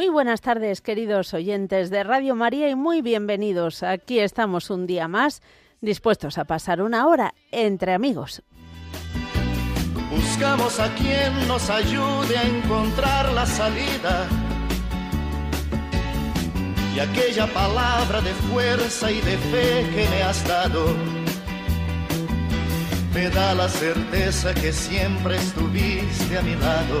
Muy buenas tardes, queridos oyentes de Radio María, y muy bienvenidos. Aquí estamos un día más, dispuestos a pasar una hora entre amigos. Buscamos a quien nos ayude a encontrar la salida. Y aquella palabra de fuerza y de fe que me has dado me da la certeza que siempre estuviste a mi lado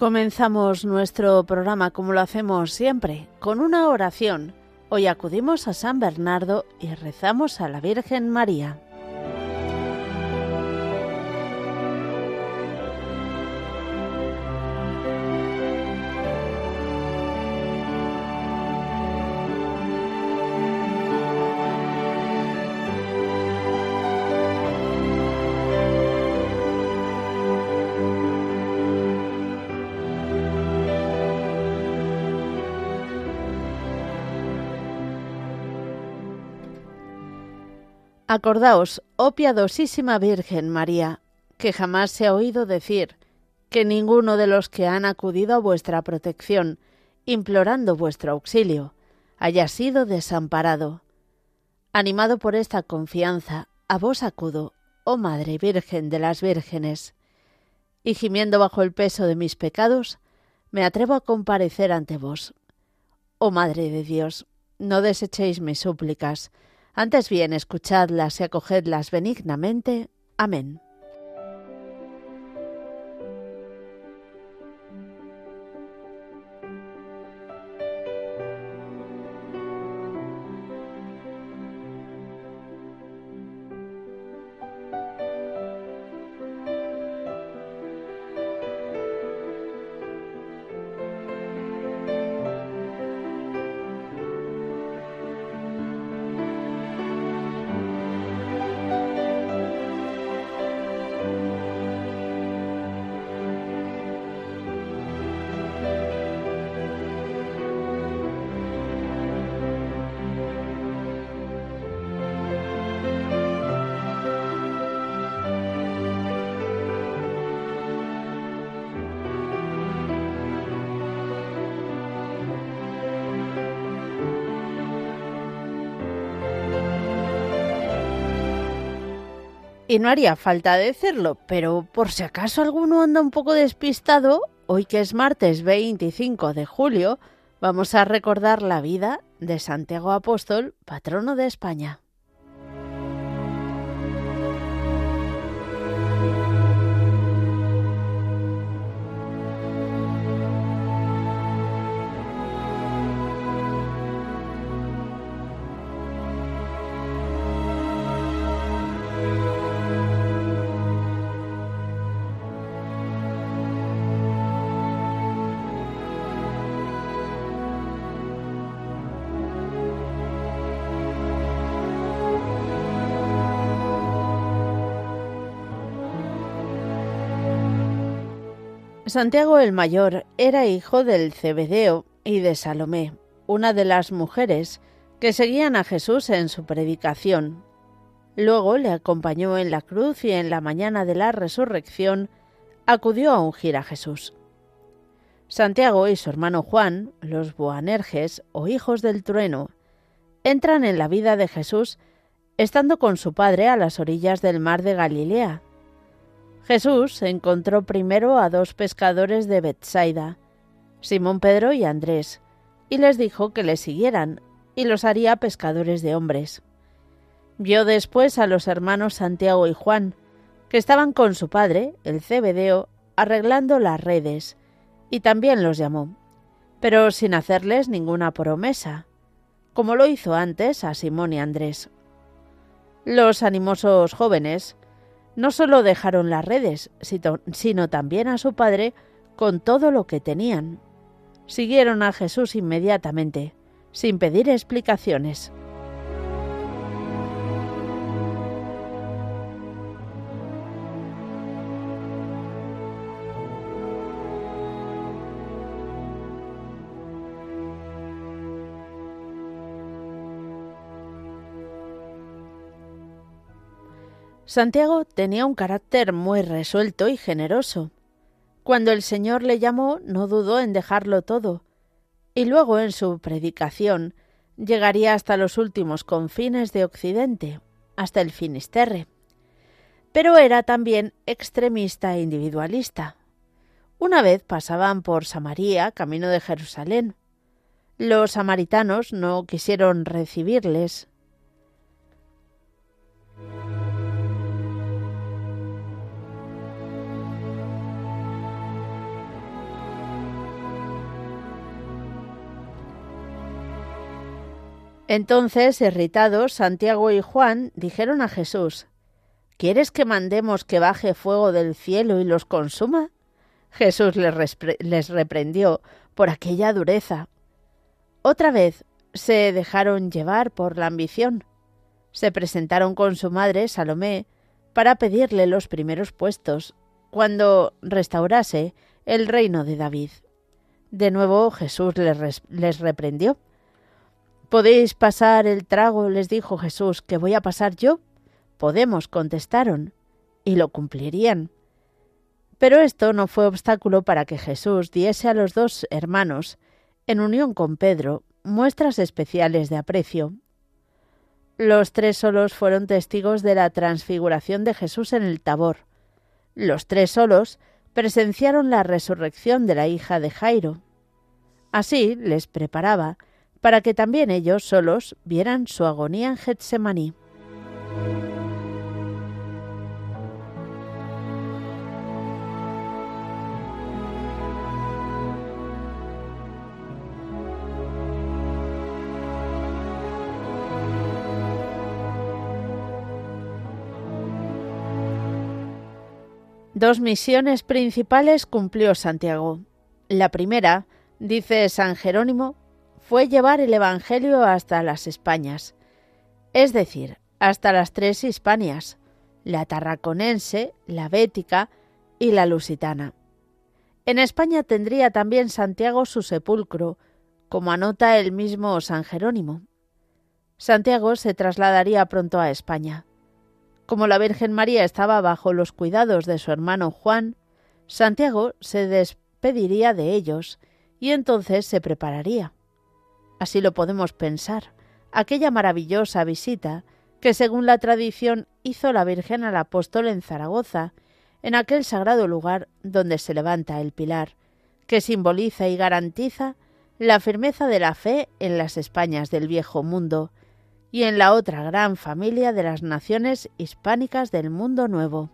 Comenzamos nuestro programa como lo hacemos siempre, con una oración. Hoy acudimos a San Bernardo y rezamos a la Virgen María. Acordaos, oh piadosísima Virgen María, que jamás se ha oído decir que ninguno de los que han acudido a vuestra protección, implorando vuestro auxilio, haya sido desamparado. Animado por esta confianza, a vos acudo, oh Madre Virgen de las Vírgenes, y gimiendo bajo el peso de mis pecados, me atrevo a comparecer ante vos. Oh Madre de Dios, no desechéis mis súplicas, antes bien, escuchadlas y acogedlas benignamente. Amén. Y no haría falta decirlo, pero por si acaso alguno anda un poco despistado, hoy que es martes 25 de julio, vamos a recordar la vida de Santiago Apóstol, patrono de España. Santiago el Mayor era hijo del Cebedeo y de Salomé, una de las mujeres que seguían a Jesús en su predicación. Luego le acompañó en la cruz y en la mañana de la resurrección acudió a ungir a Jesús. Santiago y su hermano Juan, los Boanerges o hijos del trueno, entran en la vida de Jesús estando con su padre a las orillas del mar de Galilea. Jesús encontró primero a dos pescadores de Bethsaida, Simón Pedro y Andrés, y les dijo que le siguieran, y los haría pescadores de hombres. Vio después a los hermanos Santiago y Juan, que estaban con su padre, el Cebedeo, arreglando las redes, y también los llamó, pero sin hacerles ninguna promesa, como lo hizo antes a Simón y Andrés. Los animosos jóvenes no solo dejaron las redes, sino también a su padre con todo lo que tenían. Siguieron a Jesús inmediatamente, sin pedir explicaciones. Santiago tenía un carácter muy resuelto y generoso. Cuando el Señor le llamó, no dudó en dejarlo todo, y luego en su predicación llegaría hasta los últimos confines de Occidente, hasta el Finisterre. Pero era también extremista e individualista. Una vez pasaban por Samaria, camino de Jerusalén. Los samaritanos no quisieron recibirles, Entonces, irritados, Santiago y Juan dijeron a Jesús, ¿Quieres que mandemos que baje fuego del cielo y los consuma? Jesús les, reprendió por aquella dureza. Otra vez se dejaron llevar por la ambición. Se presentaron con su madre, Salomé, para pedirle los primeros puestos, cuando restaurase el reino de David. De nuevo Jesús les reprendió ¿Podéis pasar el trago? les dijo Jesús, que voy a pasar yo. Podemos, contestaron, y lo cumplirían. Pero esto no fue obstáculo para que Jesús diese a los dos hermanos, en unión con Pedro, muestras especiales de aprecio. Los tres solos fueron testigos de la transfiguración de Jesús en el Tabor. Los tres solos presenciaron la resurrección de la hija de Jairo. Así les preparaba para que también ellos solos vieran su agonía en Getsemaní. Dos misiones principales cumplió Santiago. La primera, dice San Jerónimo, fue llevar el Evangelio hasta las Españas, es decir, hasta las tres Hispanias, la tarraconense, la bética y la lusitana. En España tendría también Santiago su sepulcro, como anota el mismo San Jerónimo. Santiago se trasladaría pronto a España. Como la Virgen María estaba bajo los cuidados de su hermano Juan, Santiago se despediría de ellos y entonces se prepararía así lo podemos pensar, aquella maravillosa visita que según la tradición hizo la Virgen al apóstol en Zaragoza, en aquel sagrado lugar donde se levanta el pilar, que simboliza y garantiza la firmeza de la fe en las Españas del viejo mundo y en la otra gran familia de las naciones hispánicas del mundo nuevo.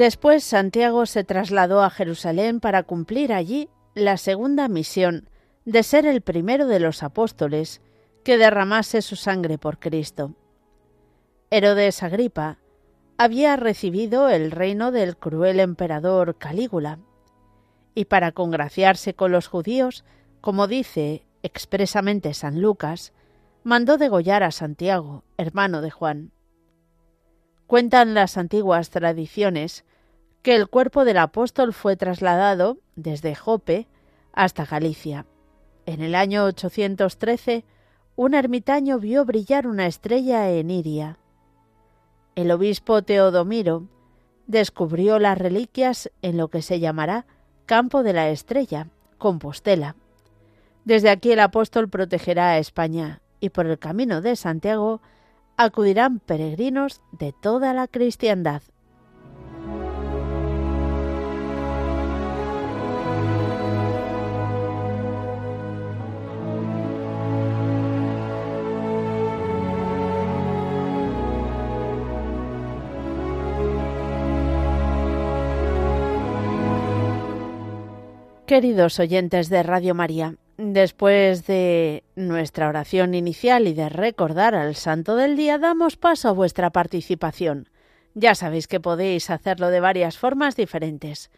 Después Santiago se trasladó a Jerusalén para cumplir allí la segunda misión de ser el primero de los apóstoles que derramase su sangre por Cristo. Herodes Agripa había recibido el reino del cruel emperador Calígula, y para congraciarse con los judíos, como dice expresamente San Lucas, mandó degollar a Santiago, hermano de Juan. Cuentan las antiguas tradiciones que el cuerpo del apóstol fue trasladado desde Jope hasta Galicia. En el año 813, un ermitaño vio brillar una estrella en Iria. El obispo Teodomiro descubrió las reliquias en lo que se llamará Campo de la Estrella, Compostela. Desde aquí el apóstol protegerá a España y por el camino de Santiago acudirán peregrinos de toda la cristiandad. Queridos oyentes de Radio María, después de nuestra oración inicial y de recordar al Santo del Día, damos paso a vuestra participación. Ya sabéis que podéis hacerlo de varias formas diferentes.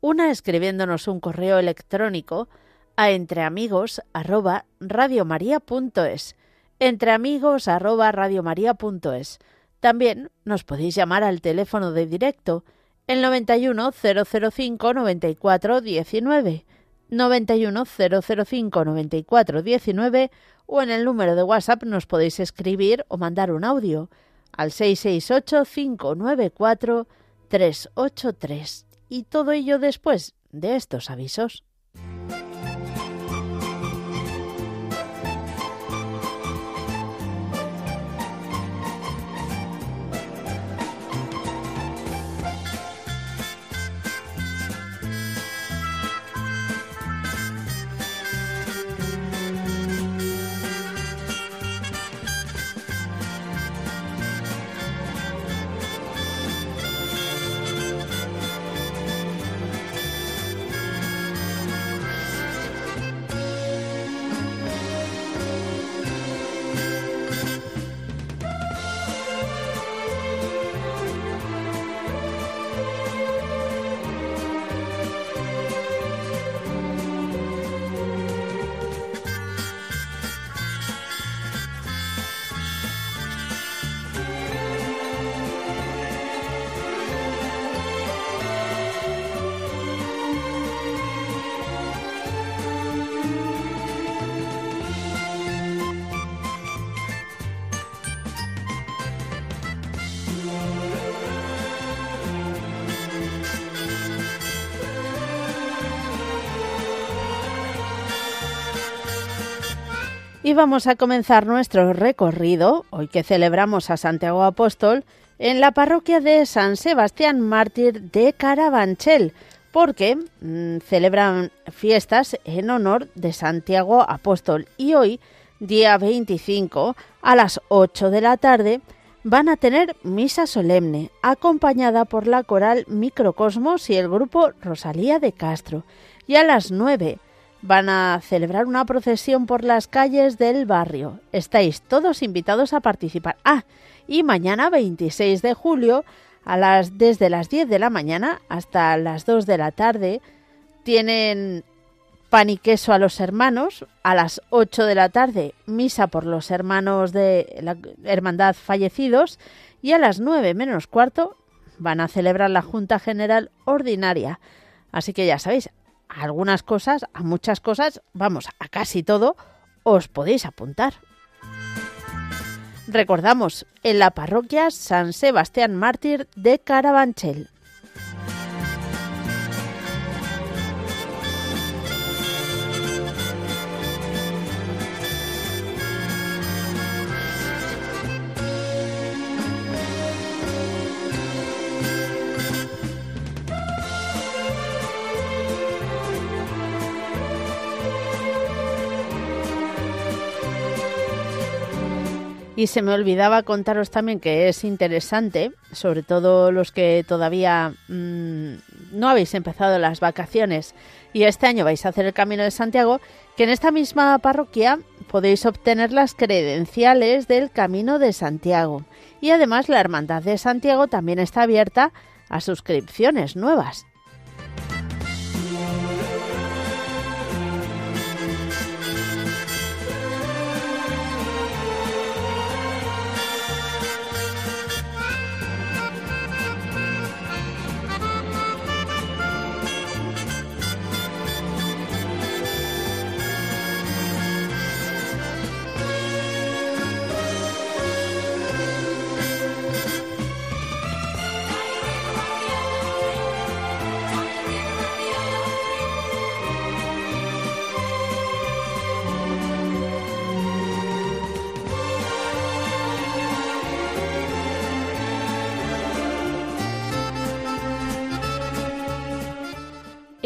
Una escribiéndonos un correo electrónico a entreamigos@radiomaria.es, entreamigos@radiomaria.es. También nos podéis llamar al teléfono de directo el 91 005 94 19, 91 005 94 19 o en el número de WhatsApp nos podéis escribir o mandar un audio al 668 594 383 y todo ello después de estos avisos. Y vamos a comenzar nuestro recorrido, hoy que celebramos a Santiago Apóstol, en la parroquia de San Sebastián Mártir de Carabanchel, porque mm, celebran fiestas en honor de Santiago Apóstol. Y hoy, día 25, a las 8 de la tarde, van a tener misa solemne, acompañada por la coral Microcosmos y el grupo Rosalía de Castro. Y a las 9 van a celebrar una procesión por las calles del barrio. Estáis todos invitados a participar. Ah, y mañana 26 de julio, a las, desde las 10 de la mañana hasta las 2 de la tarde, tienen pan y queso a los hermanos. A las 8 de la tarde, misa por los hermanos de la Hermandad fallecidos. Y a las 9 menos cuarto, van a celebrar la Junta General Ordinaria. Así que ya sabéis, algunas cosas, a muchas cosas, vamos, a casi todo, os podéis apuntar. Recordamos, en la parroquia San Sebastián Mártir de Carabanchel. Y se me olvidaba contaros también que es interesante, sobre todo los que todavía mm, no habéis empezado las vacaciones y este año vais a hacer el Camino de Santiago, que en esta misma parroquia, podéis obtener las credenciales del Camino de Santiago. Y además la Hermandad de Santiago también está abierta a suscripciones nuevas.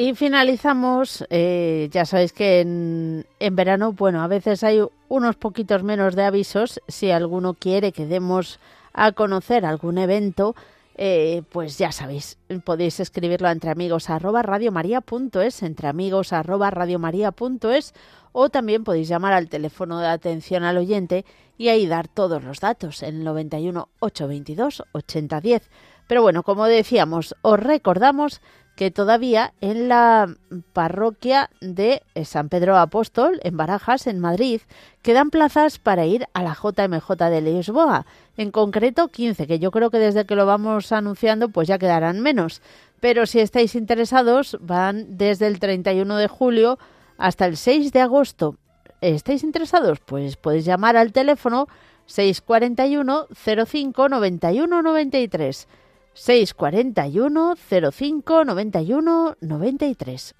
Y finalizamos, eh, ya sabéis que en, en, verano, bueno, a veces hay unos poquitos menos de avisos. Si alguno quiere que demos a conocer algún evento, eh, pues ya sabéis, podéis escribirlo a entre amigos arroba radiomaria.es, arroba o también podéis llamar al teléfono de atención al oyente y ahí dar todos los datos en 91 822 8010. Pero bueno, como decíamos, os recordamos que todavía en la parroquia de San Pedro Apóstol, en Barajas, en Madrid, quedan plazas para ir a la JMJ de Lisboa. En concreto, 15, que yo creo que desde que lo vamos anunciando, pues ya quedarán menos. Pero si estáis interesados, van desde el 31 de julio hasta el 6 de agosto. ¿Estáis interesados? Pues podéis llamar al teléfono 641 05 91 93. 641 05 91 93.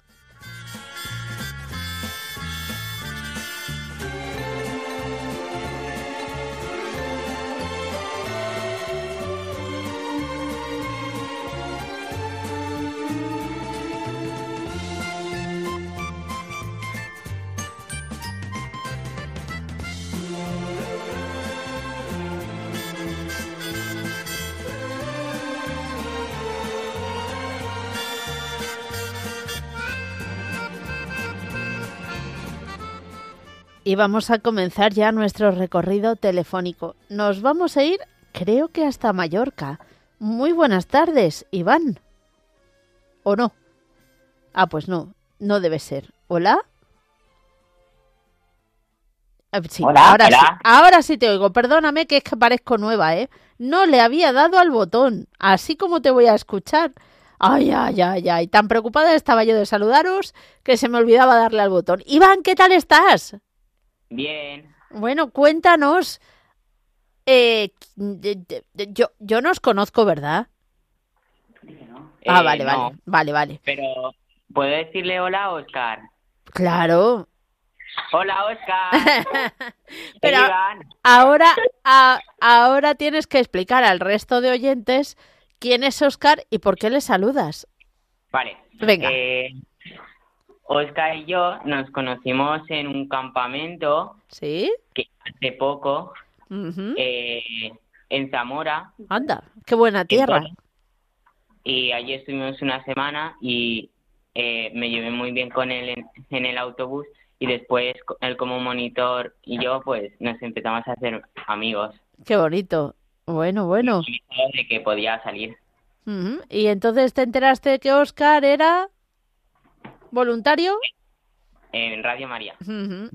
Y vamos a comenzar ya nuestro recorrido telefónico. Nos vamos a ir, creo que hasta Mallorca. Muy buenas tardes, Iván. ¿O no? Ah, pues no, no debe ser. ¿Hola? Sí, Hola, ahora hola. sí, ahora sí te oigo. Perdóname que es que parezco nueva, ¿eh? No le había dado al botón, así como te voy a escuchar. Ay, ay, ay, ay. Tan preocupada estaba yo de saludaros que se me olvidaba darle al botón. Iván, ¿qué tal estás? Bien. Bueno, cuéntanos. Eh, yo, yo no os conozco, ¿verdad? ah, Eh, vale, no, vale, vale, vale. Pero, ¿puedo decirle hola a Oscar? Claro. Hola, Oscar. Pero ahora, a- ahora tienes que explicar al resto de oyentes quién es Oscar y por qué le saludas. Vale. Venga. Eh, Oscar y yo nos conocimos en un campamento ¿Sí? que hace poco eh, en Zamora Anda, qué buena tierra. Y allí estuvimos una semana y eh, me llevé muy bien con él en, en el autobús y después él como monitor y yo pues nos empezamos a hacer amigos Qué bonito. Bueno, bueno. Y de que podía salir. Y entonces te enteraste de que Oscar era voluntario. en Radio María.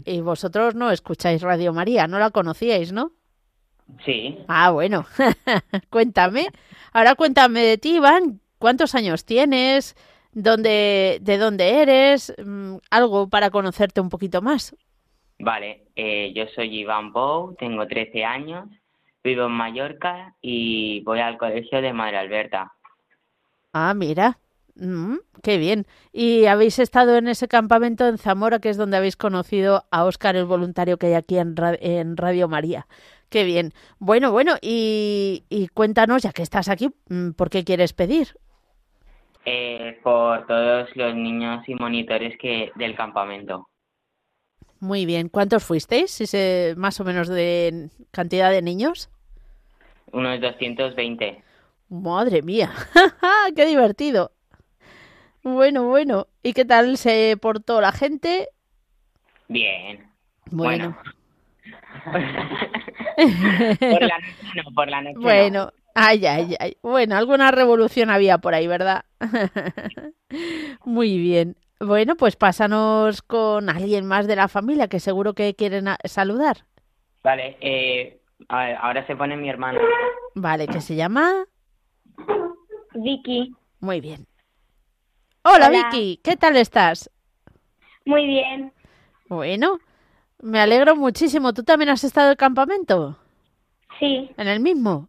Y vosotros no escucháis Radio María, no la conocíais, ¿no? Sí, Ah, bueno. cuéntame. Ahora cuéntame de ti, Iván. ¿Cuántos años tienes? ¿Dónde, ¿De dónde eres? Mm, Algo para conocerte un poquito más. vale. eh, yo soy Iván Bou, tengo 13 años, vivo en Mallorca y voy al colegio de Madre Alberta. Ah, mira. Mm, qué bien. ¿Y habéis estado en ese campamento en Zamora, que es donde habéis conocido a Óscar, el voluntario que hay aquí en, Ra- en Radio María? Qué bien. Bueno, bueno, y, y cuéntanos, ya que estás aquí, mm, ¿por qué quieres pedir? Eh, por todos los niños y monitores que del campamento. Muy bien. ¿Cuántos fuisteis? Si más o menos de cantidad de niños. Unos 220. Madre mía, qué divertido. Bueno, bueno. ¿Y qué tal se portó la gente? Bien. Bueno, Bueno. por la noche no, por la noche no. Bueno, ay, ay, ay. Bueno, alguna revolución había por ahí, ¿verdad? Muy bien. Bueno, pues pásanos con alguien más de la familia que seguro que quieren saludar. Vale, eh, a ver, ahora se pone mi hermano. Vale, que se llama. Vicky, Muy bien. Hola, Hola. Vicky, ¿qué tal estás? muy bien. Bueno, me alegro muchísimo. ¿Tú también has estado en el campamento? Sí, ¿En el mismo?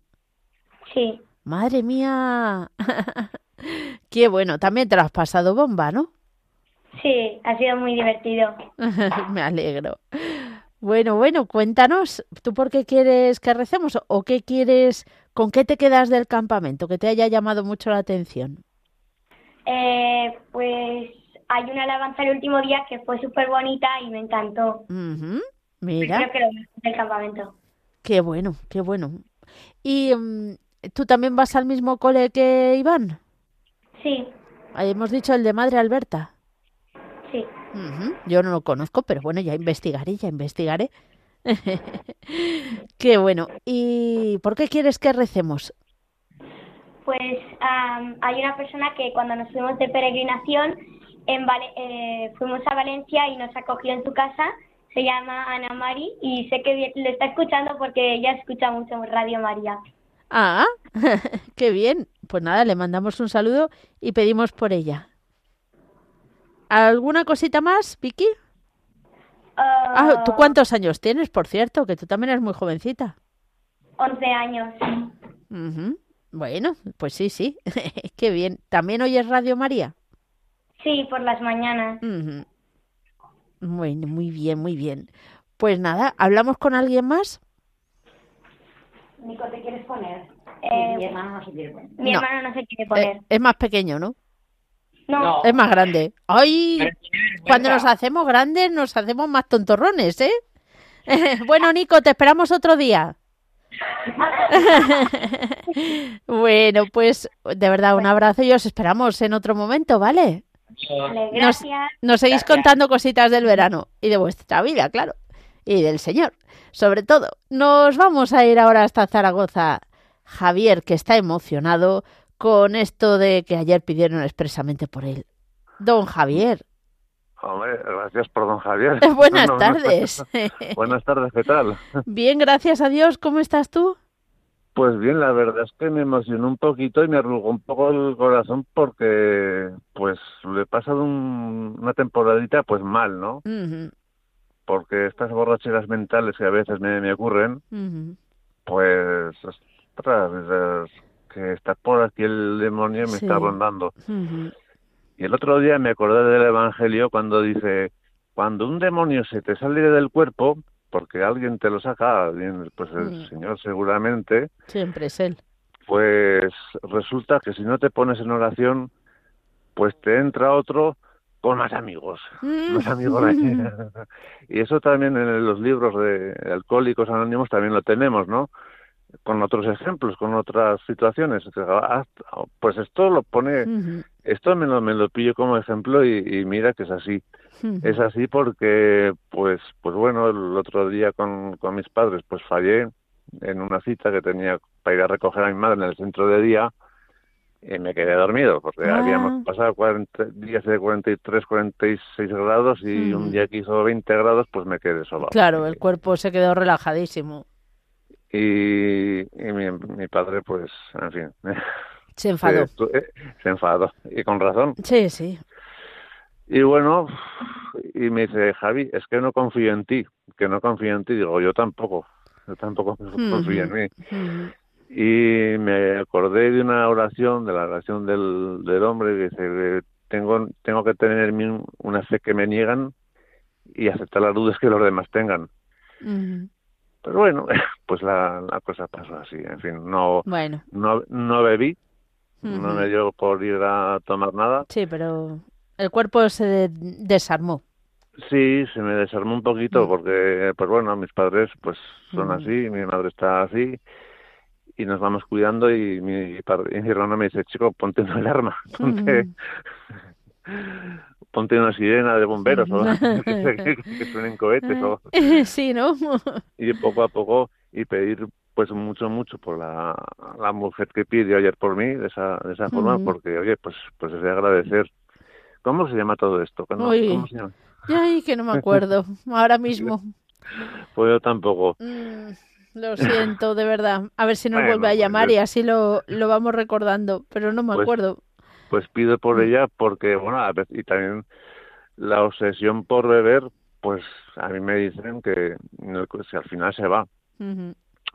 sí, Madre mía. Qué bueno, también te lo has pasado bomba, ¿no? sí, ha sido muy divertido. Me alegro. Bueno, bueno, cuéntanos, ¿tú por qué quieres que recemos o qué quieres, con qué te quedas del campamento, que te haya llamado mucho la atención? Eh, hay una alabanza el último día que fue súper bonita y me encantó. Creo Mira, que lo mejor del campamento. qué bueno, qué bueno. ¿Y mm, tú también vas al mismo cole que Iván? Sí, hemos dicho el de Madre Alberta. sí. Yo no lo conozco, pero bueno, ya investigaré, ya investigaré. Qué bueno. ¿Y por qué quieres que recemos? Pues am, hay una persona que cuando nos fuimos de peregrinación en Vale- eh, fuimos a Valencia y nos acogió en su casa. Se llama Ana Mari y sé que le está escuchando porque ella escucha mucho Radio María. Ah, qué bien. Pues nada, le mandamos un saludo y pedimos por ella. ¿Alguna cosita más, Vicky? Ah, ¿tú cuántos años tienes, por cierto? Que tú también eres muy jovencita. 11 años. Bueno, pues sí, sí. Qué bien. ¿También oyes Radio María? Sí, por las mañanas. Bueno, muy bien, muy bien. Pues nada, ¿hablamos con alguien más? Nico, ¿te quieres poner? Eh, Mi hermano no se quiere poner. Mi No. hermano no se quiere Eh, poner. es más pequeño, ¿no? no, No. Es más grande. ¡Ay! Cuando nos hacemos grandes nos hacemos más tontorrones, ¿eh? bueno, Nico, te esperamos otro día. bueno, pues de verdad un abrazo y os esperamos en otro momento, ¿vale? Vale, nos- gracias. Nos seguís Gracias. contando cositas del verano y de vuestra vida, claro, y del Señor. Sobre todo, nos vamos a ir ahora hasta Zaragoza. Javier, que está emocionado con esto de que ayer pidieron expresamente por él. Don Javier, Hombre, gracias por don Javier. buenas No, no, tardes. Buenas tardes, ¿qué tal? Bien, gracias a Dios. ¿Cómo estás tú? Pues bien, la verdad es que me emocionó un poquito y me arrugó un poco el corazón porque, pues, le he pasado un- una temporadita, pues mal, ¿no? Porque estas borracheras mentales que a veces me, me ocurren, pues, ostras, que está por aquí el demonio me Sí. está rondando. Y el otro día me acordé del Evangelio cuando dice, cuando un demonio se te sale del cuerpo, porque alguien te lo saca, pues el Mm. Señor seguramente, Siempre es él. pues resulta que si no te pones en oración, pues te entra otro con más amigos, más amigos. ahí. y eso también en los libros de Alcohólicos Anónimos también lo tenemos, ¿no? Con otros ejemplos, con otras situaciones. Ah, Pues esto lo pone, esto me lo, me lo pillo como ejemplo y, y mira que es así. Es así porque, pues, pues bueno, el otro día con, con mis padres, pues fallé en una cita que tenía para ir a recoger a mi madre en el centro de día y me quedé dormido porque Ah. habíamos pasado 40, días de 43, 46 grados y Ujú. un día que hizo 20 grados, pues me quedé solo. Claro, el cuerpo se quedó relajadísimo. Y, y mi, mi padre, pues, en fin, Se enfadó. se, eh, se enfadó y con razón. Sí, sí. Y bueno, y me dice, Javi, es que no confío en ti, que no confío en ti. Digo, yo tampoco, yo tampoco confío en mí. Y me acordé de una oración, de la oración del, del hombre, que dice, tengo, tengo que tener una fe que me niegan y aceptar las dudas que los demás tengan. Ujú. Pero bueno, pues la, la cosa pasó así. En fin, no, Bueno, no, no bebí, no me dio por ir a tomar nada. sí, pero el cuerpo se de- desarmó. Sí, se me desarmó un poquito Mm. porque, pues bueno, mis padres pues son Mm. así, mi madre está así y nos vamos cuidando y mi, padre, y mi hermano me dice, chico, ponte una alarma, ponte... ponte una sirena de bomberos o que, que, suenen cohetes o sí, ¿no? y poco a poco y pedir pues mucho mucho por la, la mujer que pidió ayer por mí de esa de esa forma porque oye pues pues es de agradecer. Cómo se llama todo esto ¿Cómo, ¿cómo se llama? Ay, que no me acuerdo ahora mismo. Pues yo tampoco. Mm, lo siento de verdad. A ver si nos vuelve a pues llamar y así lo, lo vamos recordando pero no me pues, acuerdo pues pido por ella porque bueno a ver, y también la obsesión por beber pues a mí me dicen que al final se va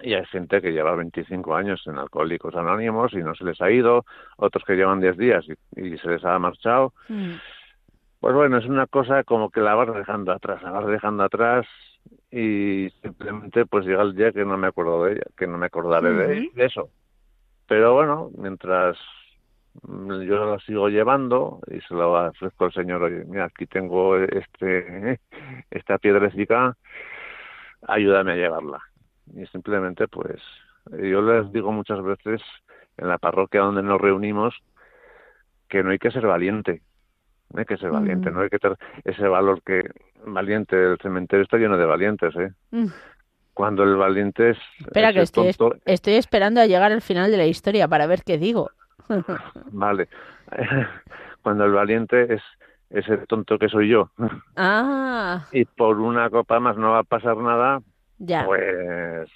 y hay gente que lleva 25 años en Alcohólicos Anónimos y no se les ha ido, otros que llevan 10 días y, se les ha marchado. Mm. Pues bueno, es una cosa como que la vas dejando atrás, la vas dejando atrás y simplemente pues llega el día que no me acuerdo de ella, que no me acordaré de, eso. Pero bueno, mientras yo la sigo llevando y se lo ofrezco al señor, oye, mira, aquí tengo este esta piedrecita, ayúdame a llevarla y simplemente pues yo les digo muchas veces en la parroquia donde nos reunimos que no hay que ser valiente no hay que ser valiente, mm. no hay que tener ese valor que valiente, el cementerio está lleno de valientes, ¿eh? Mm. Cuando el valiente es... Espera, que estoy, estoy esperando a llegar al final de la historia para ver qué digo. Vale. Cuando el valiente es ese tonto que soy yo. Ah. Y por una copa más no va a pasar nada, ya. Pues,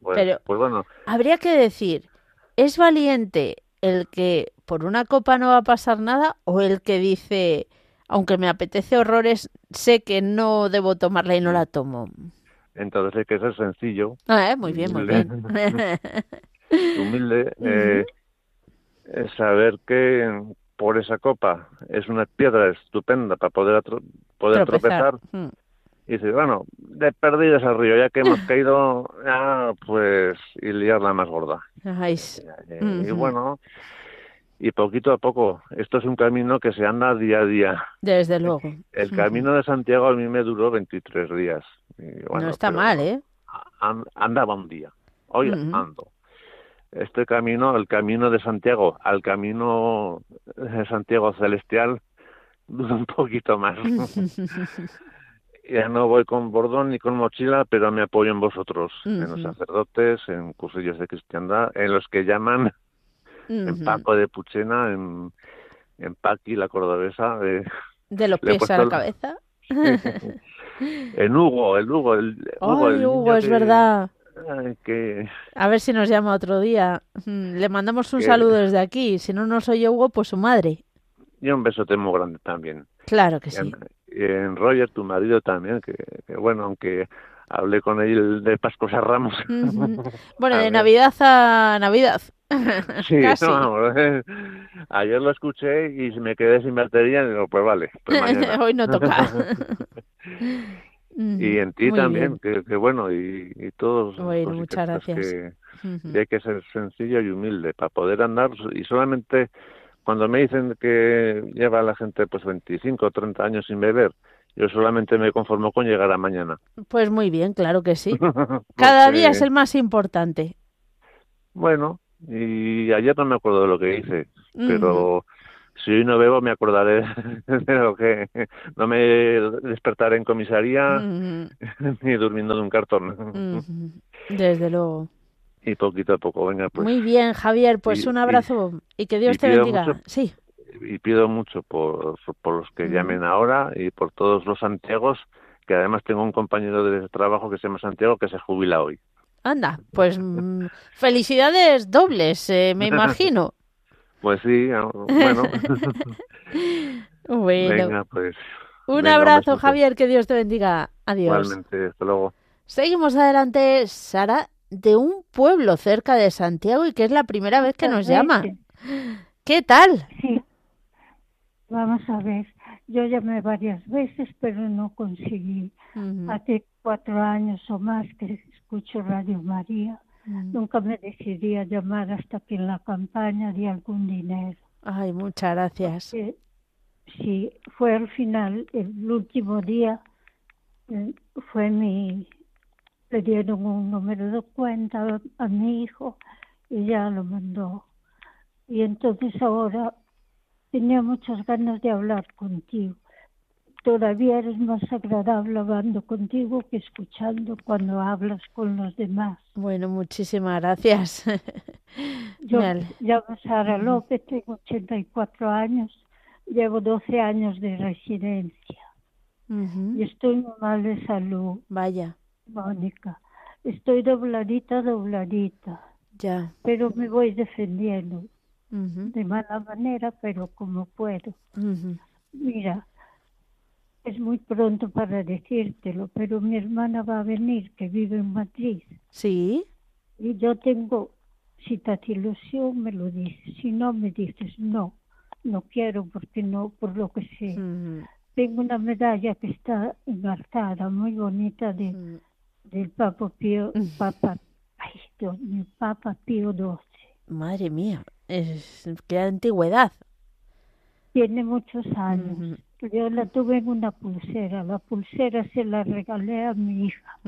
pues, Pero pues bueno. Habría que decir, ¿es valiente el que por una copa no va a pasar nada o el que dice, aunque me apetece horrores, sé que no debo tomarla y no la tomo? Entonces hay que ser sencillo. Ah, ¿eh? muy bien, muy bien. humilde, eh, saber que por esa copa es una piedra estupenda para poder, poder tropezar. Mm. Y dice, bueno, de perdidas al río, ya que hemos caído, pues, y liarla más gorda. Y bueno, y poquito a poco, esto es un camino que se anda día a día. Desde luego. El camino de Santiago a mí me duró 23 días. no está mal, ¿eh? andaba un día, hoy ando. Este camino, el camino de Santiago al camino de Santiago Celestial, dura un poquito más. ya no voy con bordón ni con mochila, pero me apoyo en vosotros, en los sacerdotes, en cursillos de cristiandad, en los que llaman en Paco de Puchena, en, en Paqui, la cordobesa. De, de los pies a la cabeza. en Hugo, el Hugo. El, Hugo, Hugo es verdad. Que... A ver si nos llama otro día. Mm, le mandamos un saludo desde aquí. Si no nos oye Hugo, pues su madre. Y un besote muy grande también. Claro que sí en Roger, tu marido también, que, bueno, aunque hablé con él de Pascos a Ramos. Bueno, de Navidad a Navidad. Sí, No, ayer lo escuché y me quedé sin batería y digo, pues vale, pues hoy no toca. Y en ti también, que, bueno, y, y todos. Bueno, muchas gracias. Que, hay que ser sencillo y humilde para poder andar y solamente cuando me dicen que lleva la gente pues 25 o 30 años sin beber, yo solamente me conformo con llegar a mañana. Pues muy bien, claro que sí. Cada día es el más importante. Bueno, y ayer no me acuerdo de lo que hice, pero si hoy no bebo me acordaré de lo que no me despertaré en comisaría ni durmiendo de un cartón. Desde luego y poquito a poco, venga, pues. Muy bien, Javier, pues un abrazo y, que Dios te bendiga. sí. Y pido mucho por, por los que llamen ahora y por todos los Santiagos, que además tengo un compañero de trabajo que se llama Santiago que se jubila hoy. Anda, pues mm, felicidades dobles, eh, me imagino. Pues sí, ah, bueno. bueno. Venga, pues. Un abrazo, Javier, que Dios te bendiga. Adiós. Igualmente, hasta luego. Seguimos adelante, Sara de un pueblo cerca de Santiago y que es la primera vez que nos llama. ¿Qué tal? Sí. Vamos a ver, yo llamé varias veces, pero no conseguí. Hace cuatro años o más que escucho Radio María. Nunca me decidí a llamar hasta que en la campaña di algún dinero. Ay, muchas gracias. sí, fue al final, el último día, eh, fue mi le dieron un número de cuenta a, mi hijo y ya lo mandó. Y entonces ahora tenía muchas ganas de hablar contigo, todavía eres más agradable hablando contigo que escuchando cuando hablas con los demás. Bueno, muchísimas gracias. Yo llamo Sara López, tengo 84 años, llevo 12 años de residencia y estoy muy mal de salud. Vaya. Mónica, estoy dobladita, dobladita. Ya. Pero me voy defendiendo de mala manera, pero como puedo. Mira, es muy pronto para decírtelo, pero mi hermana va a venir, que vive en Madrid. Sí. Y yo tengo, si te hace ilusión, me lo dices. Si no, me dices, no, no quiero porque no, por lo que sé. Tengo una medalla que está engarzada, muy bonita, de, del Papa Pío, Papa, ay, Dios Papa Pío XII. Madre mía, es, qué antigüedad. Tiene muchos años. Yo la tuve en una pulsera. La pulsera se la regalé a mi hija.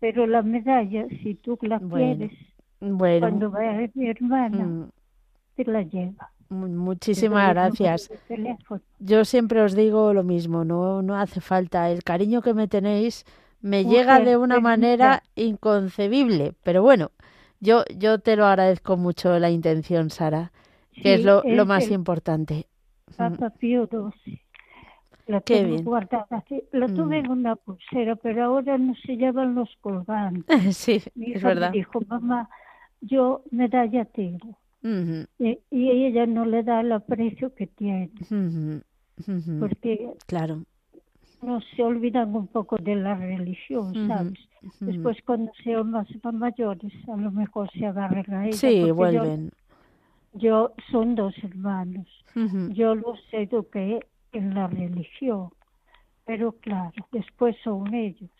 Pero la medalla, si tú la quieres, cuando vaya mi hermana, mm. te la lleva. Muchísimas gracias. Yo siempre os digo lo mismo, no, no hace falta. El cariño que me tenéis me llega de una manera inconcebible. Pero bueno, yo, yo te lo agradezco mucho la intención, Sara, que es lo, lo más importante. Papa Pío XII. La Qué bien. guardada. La tuve mm. en una pulsera, pero ahora no se llevan los colgantes. sí, Mi es verdad. Me dijo, mamá, yo medalla tengo. y, ella no le da el aprecio que tiene. Porque claro. no se olvidan un poco de la religión, ¿sabes? Después cuando sean más, mayores, a lo mejor se agarran a ella. Sí, vuelven. Yo, son dos hermanos. Yo los eduqué en la religión, pero claro, después son ellos.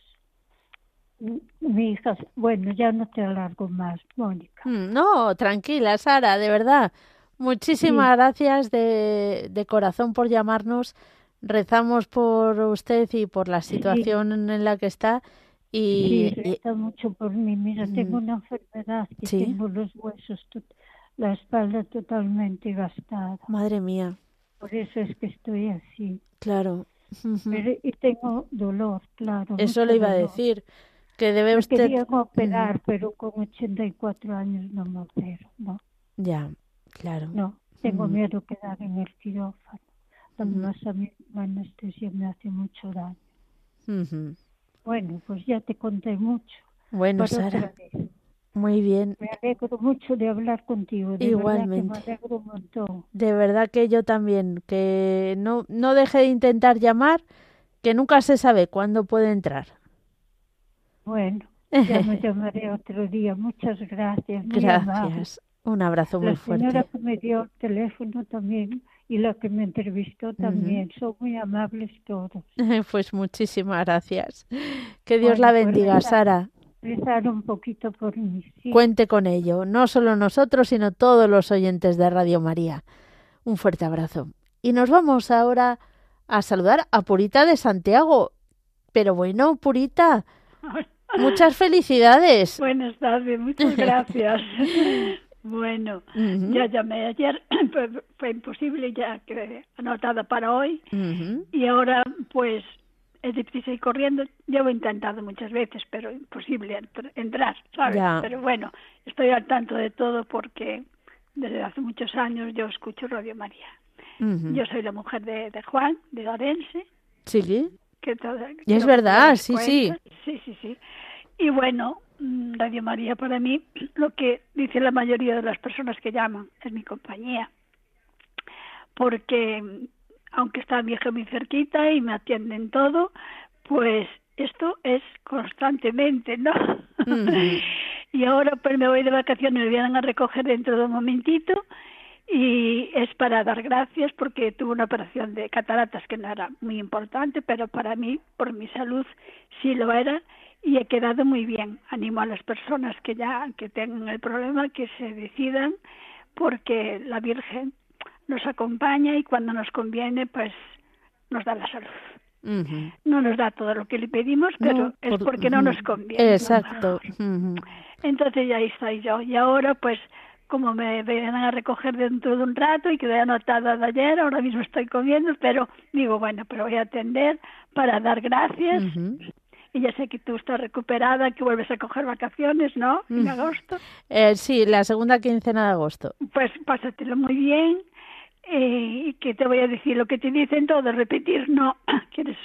Mi hija, bueno, ya no te alargo más, Mónica. Mm, no, tranquila, Sara, de verdad. Muchísimas gracias de, de, corazón por llamarnos. Rezamos por usted y por la situación en la que está. Y, sí, reza mucho por mí. Mira, tengo una enfermedad que tengo los huesos, la espalda totalmente gastada. Madre mía. Por eso es que estoy así. Claro. y tengo dolor, claro. Eso le iba a decir. Que debe usted. Quería operar, pero con 84 años no me opero, no. Ya, claro. No, tengo miedo miedo quedar en el quirófano. Además, a mí la anestesia me hace mucho daño. Bueno, pues ya te conté mucho. Bueno, Sara. Muy bien. Me alegro mucho de hablar contigo. De Igualmente. Verdad que me alegro un montón. De verdad que yo también. Que no, no deje de intentar llamar, que nunca se sabe cuándo puede entrar. Bueno, ya me llamaré otro día. Muchas gracias. gracias. Un abrazo muy fuerte. La señora que me dio el teléfono también y la que me entrevistó también. Son muy amables todos. pues muchísimas gracias. Que Dios la pues bendiga, Sara un poquito por mí. Cuente con ello, no solo nosotros, sino todos los oyentes de Radio María. Un fuerte abrazo. Y nos vamos ahora a saludar a Purita de Santiago. Pero bueno, Purita, muchas felicidades. Buenas tardes, muchas gracias. bueno, ya llamé ayer, fue, imposible ya que anotada para hoy. Y ahora pues es difícil ir corriendo. Llevo intentado muchas veces, pero imposible entrar, ¿sabes? Pero bueno, estoy al tanto de todo porque desde hace muchos años yo escucho Radio María. Yo soy la mujer de, de Juan, de Gadense. Sí. Que y es verdad, sí, sí. Sí, sí, sí. Y bueno, mm, Radio María para mí, lo que dice la mayoría de las personas que llaman, es mi compañía. Porque aunque está mi hija muy cerquita y me atienden todo, pues esto es constantemente, ¿no? y ahora pues me voy de vacaciones, me vienen a recoger dentro de un momentito y es para dar gracias porque tuve una operación de cataratas que no era muy importante, pero para mí, por mi salud, sí lo era y he quedado muy bien. Animo a las personas que ya que tengan el problema que se decidan porque la Virgen nos acompaña y cuando nos conviene, pues nos da la salud. No nos da todo lo que le pedimos, pero es porque no nos conviene. Exacto. Entonces ya estoy yo. Y ahora, pues, como me vienen a recoger dentro de un rato y quedé anotada de ayer, ahora mismo estoy comiendo, pero digo, bueno, pero voy a atender para dar gracias. Y ya sé que tú estás recuperada, que vuelves a coger vacaciones, ¿no? En agosto. Eh, sí, la segunda quincena de agosto. Pues pásatelo muy bien. Eh, y que te voy a decir lo que te dicen todos, repetir, no, que eres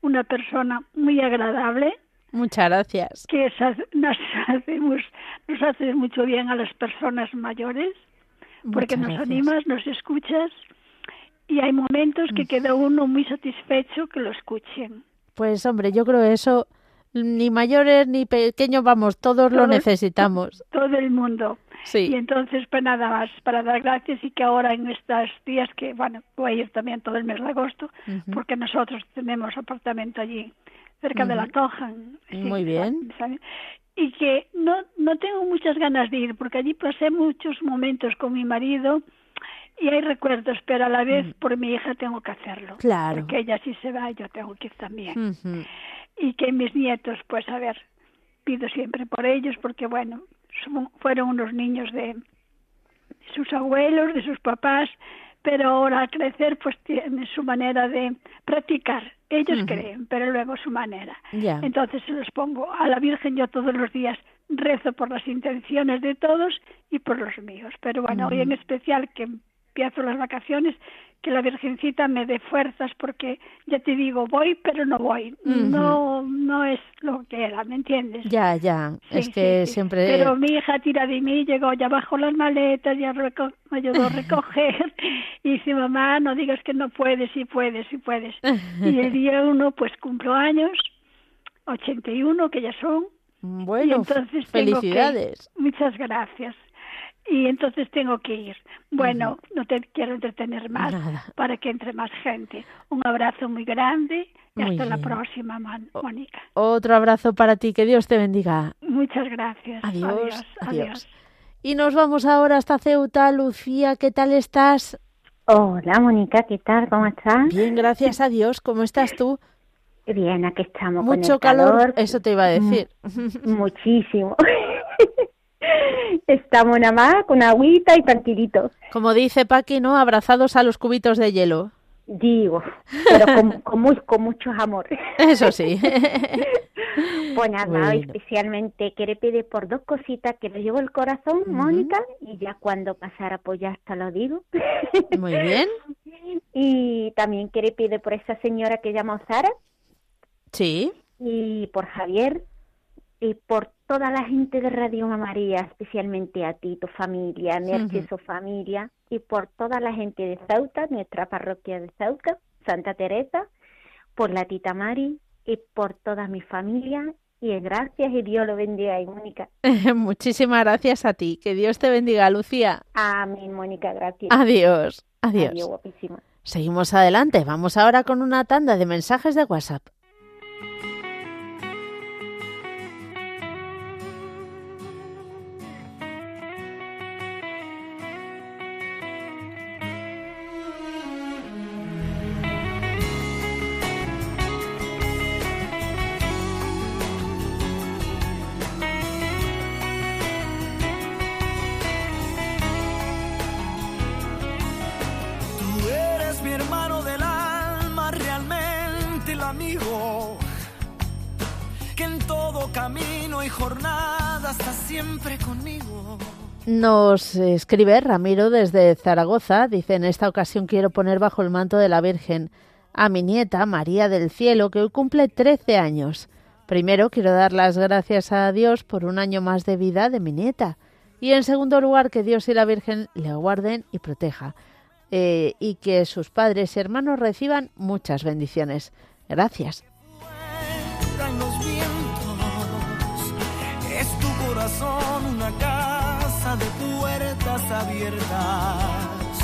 una persona muy agradable, Muchas gracias. Que nos hacemos, nos haces mucho bien a las personas mayores, porque nos animas, nos escuchas y hay momentos que mm. queda uno muy satisfecho que lo escuchen. Pues hombre, yo creo eso ni mayores ni pequeños, vamos, todos lo necesitamos. Todo el mundo. Sí. Y entonces, pues nada más, para dar gracias y que ahora en estos días que, bueno, voy a ir también todo el mes de agosto, porque nosotros tenemos apartamento allí cerca de la Tojan. Muy bien. Y que no, no tengo muchas ganas de ir, porque allí pasé muchos momentos con mi marido y hay recuerdos, pero a la vez mm. por mi hija tengo que hacerlo. Claro. Porque ella si se va, yo tengo que ir también. Y que mis nietos, pues a ver, pido siempre por ellos, porque bueno, fueron unos niños de sus abuelos, de sus papás, pero ahora al crecer pues tienen su manera de practicar. Ellos creen, pero luego su manera. Entonces se los pongo a la Virgen yo todos los días rezo por las intenciones de todos y por los míos. Pero bueno, hoy en especial que empiezo las vacaciones, que la Virgencita me dé fuerzas porque ya te digo, voy pero no voy. No no es lo que era, ¿me entiendes? Ya, ya, es que siempre... Pero mi hija tira de mí, llegó ya bajo las maletas, ya me ayudó a recoger y dice, mamá, no digas que no puedes, si puedes, si puedes. y el día uno pues cumplo años, 81 que ya son. Bueno, entonces felicidades. muchas gracias y entonces tengo que ir. Bueno, no te quiero entretener más para que entre más gente. Un abrazo muy grande y hasta la próxima, Mónica. Otro abrazo para ti, que Dios te bendiga. Muchas gracias. Adiós, adiós. Y nos vamos ahora hasta Ceuta. Lucía, ¿qué tal estás? Hola, Mónica, ¿qué tal? ¿Cómo estás? Bien, gracias a Dios. ¿Cómo estás tú? Bien, aquí estamos. Mucho calor, eso te iba a decir. Muchísimo. Estamos nada más con agüita y tranquilitos. Como dice Paqui, ¿no? Abrazados a los cubitos de hielo. Digo, pero con, con, con mucho amor. Eso sí. pues nada, especialmente quiere pedir por dos cositas que me llevo el corazón, Mónica, y ya cuando pasara pues ya hasta lo digo. Muy bien. Y también quiere pedir por esa señora que llama Sara. Sí. Y por Javier, y por toda la gente de Radio María, especialmente a ti, tu familia, Merche, su familia, y por toda la gente de Ceuta, nuestra parroquia de Ceuta, Santa Teresa, por la tita Mari y por toda mi familia. Y gracias y Dios lo bendiga, Mónica. Muchísimas gracias a ti. Que Dios te bendiga, Lucía. Amén, Mónica, gracias. Adiós. Adiós. Adiós guapísima. Seguimos adelante. Vamos ahora con una tanda de mensajes de WhatsApp. Nos escribe Ramiro desde Zaragoza. Dice, en esta ocasión quiero poner bajo el manto de la Virgen a mi nieta María del Cielo, que hoy cumple 13 años. Primero quiero dar las gracias a Dios por un año más de vida de mi nieta. Y en segundo lugar, que Dios y la Virgen le guarden y proteja. Eh, y que sus padres y hermanos reciban muchas bendiciones. Gracias. De puertas abiertas.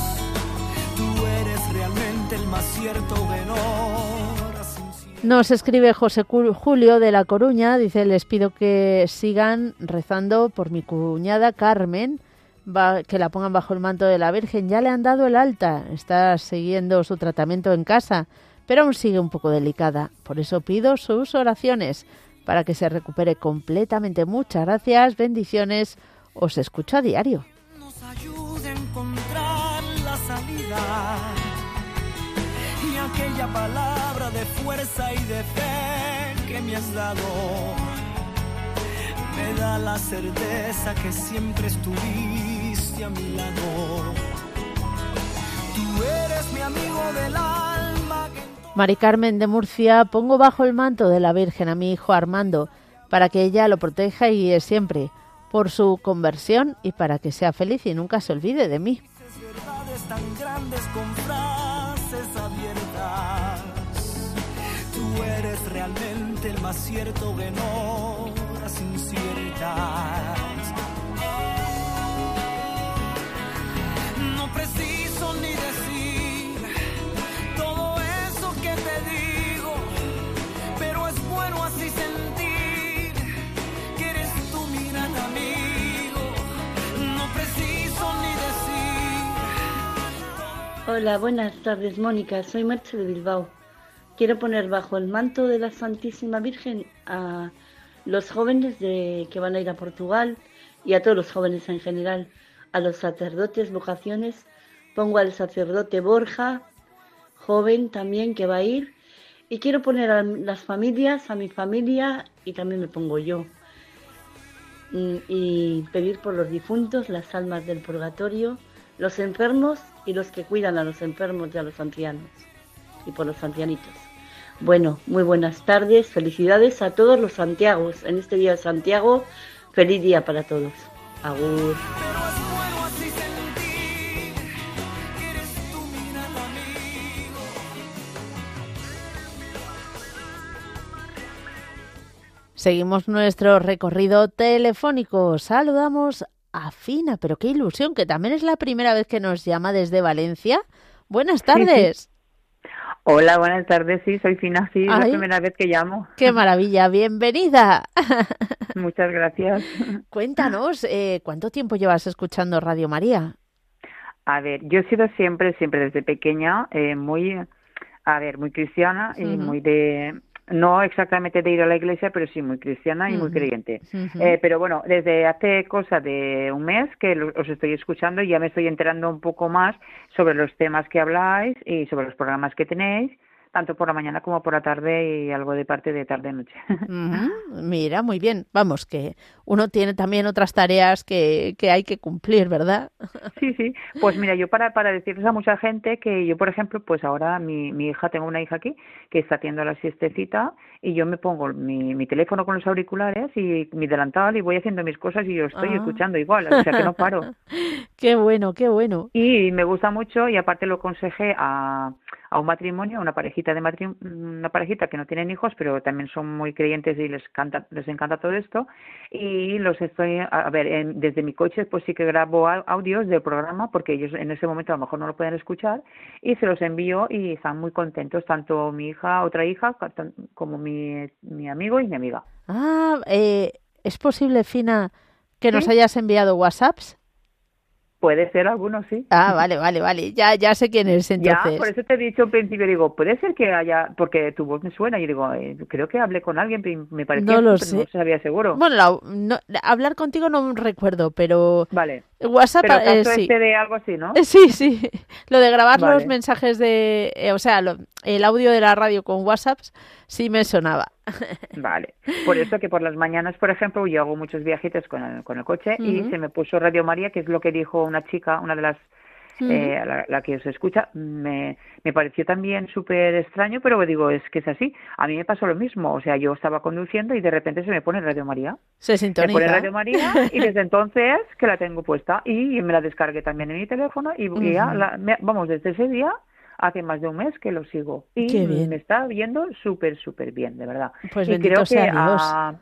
Tú eres realmente el más cierto Nos escribe José Julio de La Coruña, dice, les pido que sigan rezando por mi cuñada Carmen, que la pongan bajo el manto de la Virgen. Ya le han dado el alta, está siguiendo su tratamiento en casa, pero aún sigue un poco delicada. Por eso pido sus oraciones para que se recupere completamente. Muchas gracias, bendiciones os escucho a diario. Nos ha verdad. Y aquella palabra de fuerza y de fe que me has dado me da la certeza que siempre estuviste a mi lado. Tú eres mi amigo del alma. Mari Carmen de Murcia, pongo bajo el manto de la Virgen a mi hijo Armando para que ella lo proteja y guíe siempre por su conversión y para que sea feliz y nunca se olvide de mí. tan grandes con frases abiertas. Tú eres realmente el más cierto que no las inciertas. Hola, buenas tardes, Mónica. Soy Merche de Bilbao. Quiero poner bajo el manto de la Santísima Virgen a los jóvenes que van a ir a Portugal y a todos los jóvenes en general, a los sacerdotes, vocaciones. Pongo al sacerdote Borja, joven también que va a ir. Y quiero poner a las familias, a mi familia y también me pongo yo. Mm, Y pedir por los difuntos, las almas del purgatorio, los enfermos y los que cuidan a los enfermos y a los ancianos. Y por los ancianitos. Bueno, muy buenas tardes, felicidades a todos los Santiagos. En este día de Santiago, feliz día para todos. Agur. Seguimos nuestro recorrido telefónico. Saludamos a Fina, pero qué ilusión, que también es la primera vez que nos llama desde Valencia. Buenas tardes. Hola, buenas tardes. Sí, soy Fina. Sí, es la primera vez que llamo. Qué maravilla, bienvenida. Muchas gracias. Cuéntanos, eh, ¿cuánto tiempo llevas escuchando Radio María? A ver, yo he sido siempre, siempre desde pequeña, eh, muy, a ver, muy cristiana y muy de, no exactamente de ir a la iglesia, pero sí muy cristiana y muy creyente. Eh, pero bueno, desde hace cosa de un mes que os estoy escuchando y ya me estoy enterando un poco más sobre los temas que habláis y sobre los programas que tenéis, tanto por la mañana como por la tarde y algo de parte de tarde-noche. Mira, muy bien. Vamos, que uno tiene también otras tareas que, que hay que cumplir, ¿verdad? Sí, sí. Pues mira, yo para, para decirles a mucha gente que yo, por ejemplo, pues ahora mi, mi hija, tengo una hija aquí que está haciendo la siestecita y yo me pongo mi, mi teléfono con los auriculares y mi delantal y voy haciendo mis cosas y yo estoy Ah. escuchando igual, o sea que no paro. Qué bueno, qué bueno. Y me gusta mucho y aparte lo aconsejé a, a un matrimonio, a una parejita de matri- una parejita que no tienen hijos, pero también son muy creyentes y les canta, les encanta todo esto. Y los estoy, a ver, en- desde mi coche pues sí que grabo au- audios del programa porque ellos en ese momento a lo mejor no lo pueden escuchar y se los envío y están muy contentos, tanto mi hija, otra hija, como mi, mi amigo y mi amiga. Ah, eh, ¿es posible, Fina, que nos hayas enviado WhatsApps? Puede ser alguno, sí. Ah, vale, vale, vale. Ya, ya sé quién es entonces. Ya, por eso te he dicho al principio, digo, puede ser que haya, porque tu voz me suena, y digo, eh, creo que hablé con alguien, pero me parecía, No lo pero sé. no sabía seguro. Bueno, la- no- hablar contigo no recuerdo, pero Vale. WhatsApp Pero eh, sí. este de algo así, ¿no? Eh, Sí, sí. Lo de grabar los mensajes de, eh, o sea, lo- el audio de la radio con WhatsApps sí me sonaba. Vale. Por eso que por las mañanas, por ejemplo, yo hago muchos viajitos con el, con el coche y se me puso Radio María, que es lo que dijo una chica, una de las Eh, la, la que os escucha, me, me pareció también súper extraño, pero digo, es que es así. A mí me pasó lo mismo, o sea, yo estaba conduciendo y de repente se me pone Radio María. Se Me sintoniza. pone Radio María y desde entonces que la tengo puesta y me la descargué también en mi teléfono y, ya, la- me- vamos, desde ese día hace más de un mes que lo sigo y Qué bien. me está viendo súper, súper bien, de verdad. Pues y creo que sea Dios. a,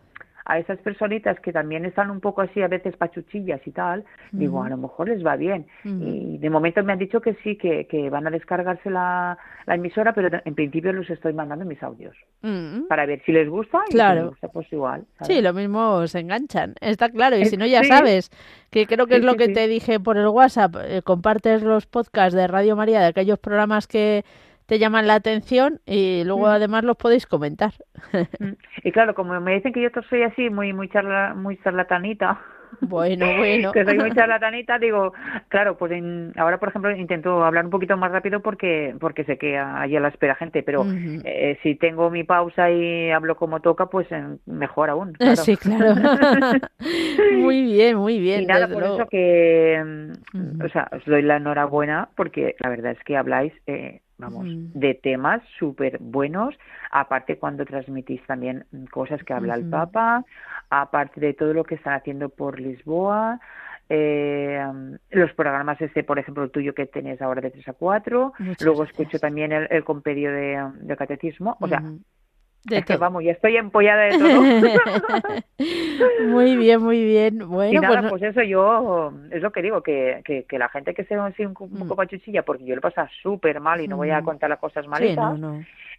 a esas personitas que también están un poco así a veces pachuchillas y tal, digo, a lo mejor les va bien. Y de momento me han dicho que sí, que, que van a descargarse la, la emisora, pero en principio los estoy mandando mis audios Mm. para ver si les gusta y si Claro. les gusta pues igual. ¿sabes? Sí, lo mismo se enganchan, está claro. Y Eh, si no, ya sí. sabes, que creo que Sí, es lo sí, que te dije por el WhatsApp, eh, compartes los podcasts de Radio María, de aquellos programas que te llaman la atención y luego Mm. además los podéis comentar. Mm. Y claro, como me dicen que yo soy así, muy muy charla, muy charlatanita, Bueno, bueno. que soy muy charlatanita, digo, claro, pues ahora, por ejemplo, intento hablar un poquito más rápido porque porque sé que allí a la espera gente, pero eh, si tengo mi pausa y hablo como toca, pues eh, mejor aún. Claro. Sí, claro. muy bien, muy bien. Y nada, por eso que, o sea, os doy la enhorabuena porque la verdad es que habláis eh, vamos, de temas súper buenos, aparte cuando transmitís también cosas que habla el Papa, aparte de todo lo que están haciendo por Lisboa, eh, los programas este, por ejemplo, el tuyo que tenés ahora de 3 a 4, luego escucho también el, el compendio de, de catecismo, o sea, de es que vamos, ya estoy empollada de todo. muy bien, muy bien. Bueno, y nada, pues, pues, eso yo, es lo que digo, que, que, que la gente que se así un, un poco chuchilla, porque yo lo pasa súper mal y no voy a mm. contar las cosas malitas,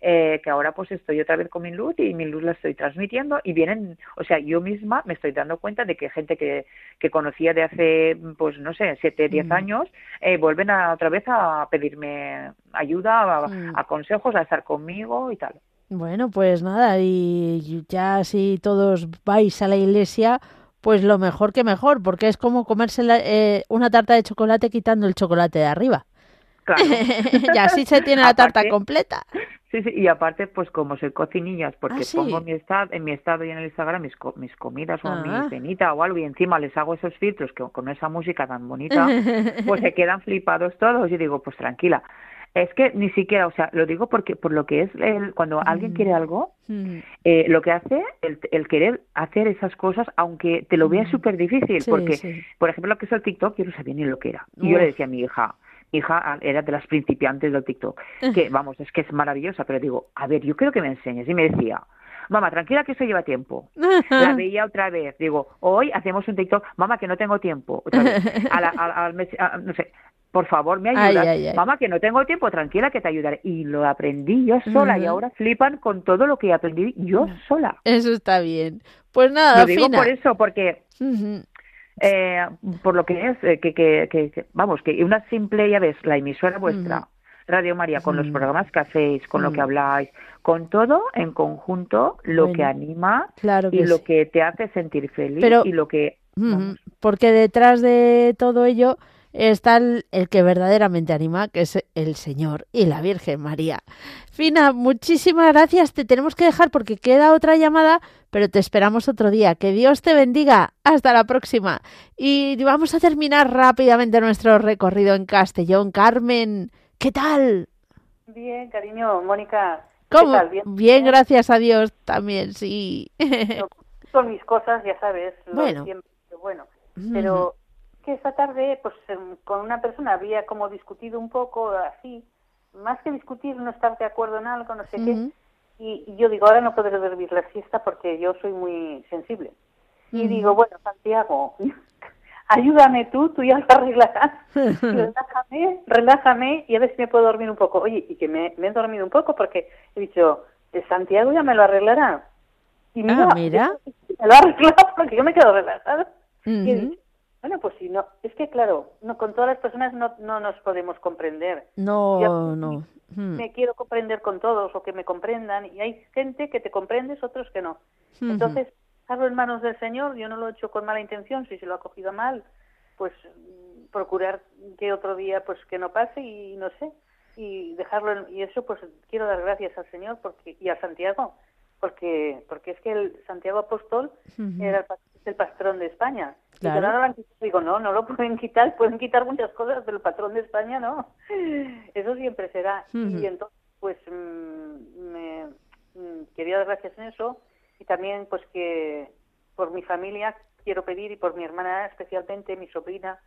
Eh, que ahora pues estoy otra vez con mi luz y mi luz la estoy transmitiendo y vienen, o sea, yo misma me estoy dando cuenta de que gente que, que conocía de hace, pues no sé, siete, diez mm. años, eh, vuelven a, otra vez a pedirme ayuda, mm. a consejos, a estar conmigo y tal. Bueno, pues nada, y ya si todos vais a la iglesia, pues lo mejor que mejor, porque es como comerse eh, una tarta de chocolate quitando el chocolate de arriba. Claro. y así se tiene la tarta completa. Sí, sí, y aparte, pues como soy cocinillas, porque ah, pongo mi estado, en mi estado y en el Instagram mis, mis comidas o mi ah. cenita o algo, y encima les hago esos filtros que con esa música tan bonita, pues se quedan flipados todos. Y digo, pues tranquila, es que ni siquiera, o sea, lo digo porque por lo que es el, cuando alguien quiere mm. algo, mm. eh, lo que hace, el, el, querer hacer esas cosas, aunque te lo veas mm. súper difícil, porque, por ejemplo, lo que es el TikTok, yo no sabía ni lo que era. Y yo le decía a mi hija, mi hija era de las principiantes del TikTok, que vamos, es que es maravillosa, pero digo, a ver, yo quiero que me enseñes. Y me decía, mamá, tranquila que eso lleva tiempo. La veía otra vez, digo, hoy hacemos un TikTok, mamá, que no tengo tiempo. Otra vez. A no sé, por favor, me ayudas. Mamá, que no tengo tiempo, tranquila que te ayudaré. Y lo aprendí yo sola y ahora flipan con todo lo que aprendí yo sola. Eso está bien. Pues nada, Lo digo por eso, porque... eh, por lo que es, eh, que, que, que, vamos, que una simple, ya ves, la emisora vuestra, Radio María, con los programas que hacéis, con lo que habláis, con todo en conjunto, lo que anima y lo que te hace sentir feliz y lo que... Porque detrás de todo ello está el, que verdaderamente anima, que es el Señor y la Virgen María. Fina, muchísimas gracias. Te tenemos que dejar porque queda otra llamada, pero te esperamos otro día. Que Dios te bendiga. Hasta la próxima. Y vamos a terminar rápidamente nuestro recorrido en Castellón. Carmen, ¿qué tal? Bien, cariño, Mónica. ¿Cómo? ¿Bien? gracias a Dios también, sí. Con mis cosas, ya sabes, bueno. Siempre, bueno, pero que esta tarde, pues em, con una persona había como discutido un poco así, más que discutir, no estar de acuerdo en algo, no sé qué. Y, yo digo, ahora no podré dormir la siesta porque yo soy muy sensible. Y digo, bueno, Santiago, ayúdame tú, tú ya lo arreglarás. relájame, relájame y a ver si me puedo dormir un poco. Oye, y que me, he dormido un poco porque he dicho, Santiago ya me lo arreglará. Y mira, ah, mira. me lo ha arreglado porque yo me quedo relajada. y bueno, pues si no, es que claro, no con todas las personas no, no nos podemos comprender. No, no. Hmm. Me quiero comprender con todos o que me comprendan y hay gente que te comprendes, otros que no. Entonces, dejarlo en manos del Señor, yo no lo he hecho con mala intención, si se lo ha cogido mal, pues mm, procurar que otro día pues que no pase y no sé, y dejarlo y eso pues quiero dar gracias al Señor porque y a Santiago porque porque es que el Santiago Apóstol era el el patrón de España. Claro. Y digo, no, no lo pueden quitar, pueden quitar muchas cosas, pero el patrón de España no. Eso siempre será. Y entonces, pues, mm, me mm, quería dar gracias en eso y también, pues, que por mi familia quiero pedir y por mi hermana especialmente, mi sobrina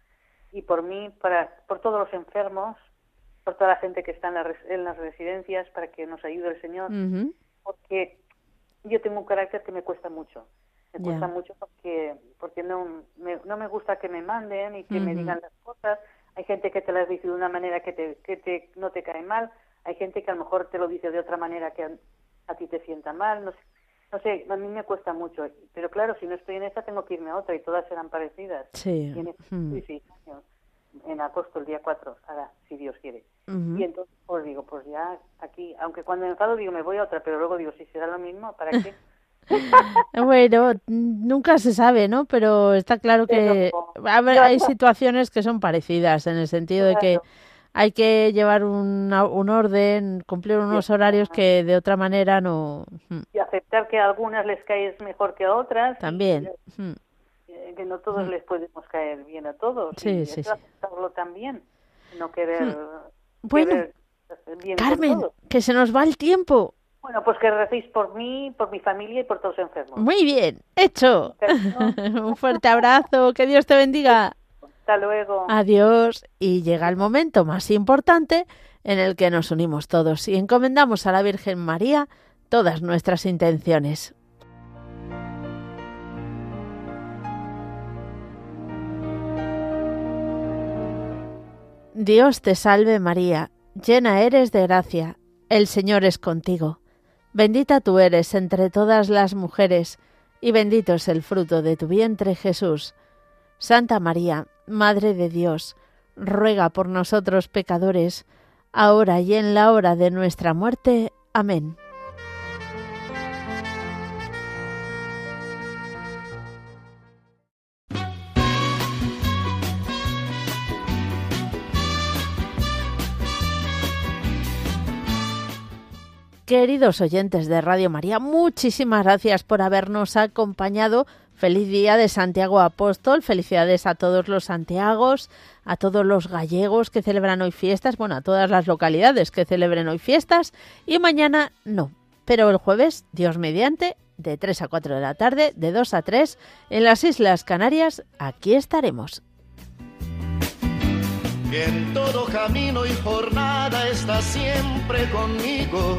y por mí, para, por todos los enfermos, por toda la gente que está en, en las residencias, para que nos ayude el Señor, porque yo tengo un carácter que me cuesta mucho. Me cuesta mucho porque porque no me, no me gusta que me manden y que me digan las cosas. Hay gente que te las dice de una manera que te que te no te cae mal. Hay gente que a lo mejor te lo dice de otra manera que a, ti te sienta mal no sé, no sé a mí me cuesta mucho pero claro si no estoy en esa tengo que irme a otra y todas serán parecidas. Sí. Sí, sí en agosto el día 4 ahora si Dios quiere. Y entonces pues digo pues ya aquí aunque cuando enfado digo me voy a otra pero luego digo si será lo mismo para qué bueno, nunca se sabe, ¿no? Pero está claro que hay situaciones que son parecidas en el sentido de que hay que llevar un, un orden, cumplir unos horarios que de otra manera no. Hmm. Y aceptar que a algunas les caes mejor que a otras. También. Hmm. que no todos hmm. les podemos caer bien a todos. Sí, y sí, eso aceptarlo también. No querer. Bueno, Carmen, que se nos va el tiempo. Bueno, pues que recéis por mí, por mi familia y por todos los enfermos. Muy bien, hecho. Un fuerte abrazo, que Dios te bendiga. Hasta luego. Adiós. Y llega el momento más importante en el que nos unimos todos y encomendamos a la Virgen María todas nuestras intenciones. Dios te salve María, llena eres de gracia, el Señor es contigo. Bendita tú eres entre todas las mujeres, y bendito es el fruto de tu vientre Jesús. Santa María, Madre de Dios, ruega por nosotros pecadores, ahora y en la hora de nuestra muerte. Amén. Queridos oyentes de Radio María, muchísimas gracias por habernos acompañado. Feliz día de Santiago Apóstol. Felicidades a todos los Santiagos, a todos los gallegos que celebran hoy fiestas, bueno, a todas las localidades que celebren hoy fiestas. Y mañana no, pero el jueves, Dios mediante, de 3 a 4 de la tarde, de 2 a 3, en las Islas Canarias, aquí estaremos. en todo camino y jornada está siempre conmigo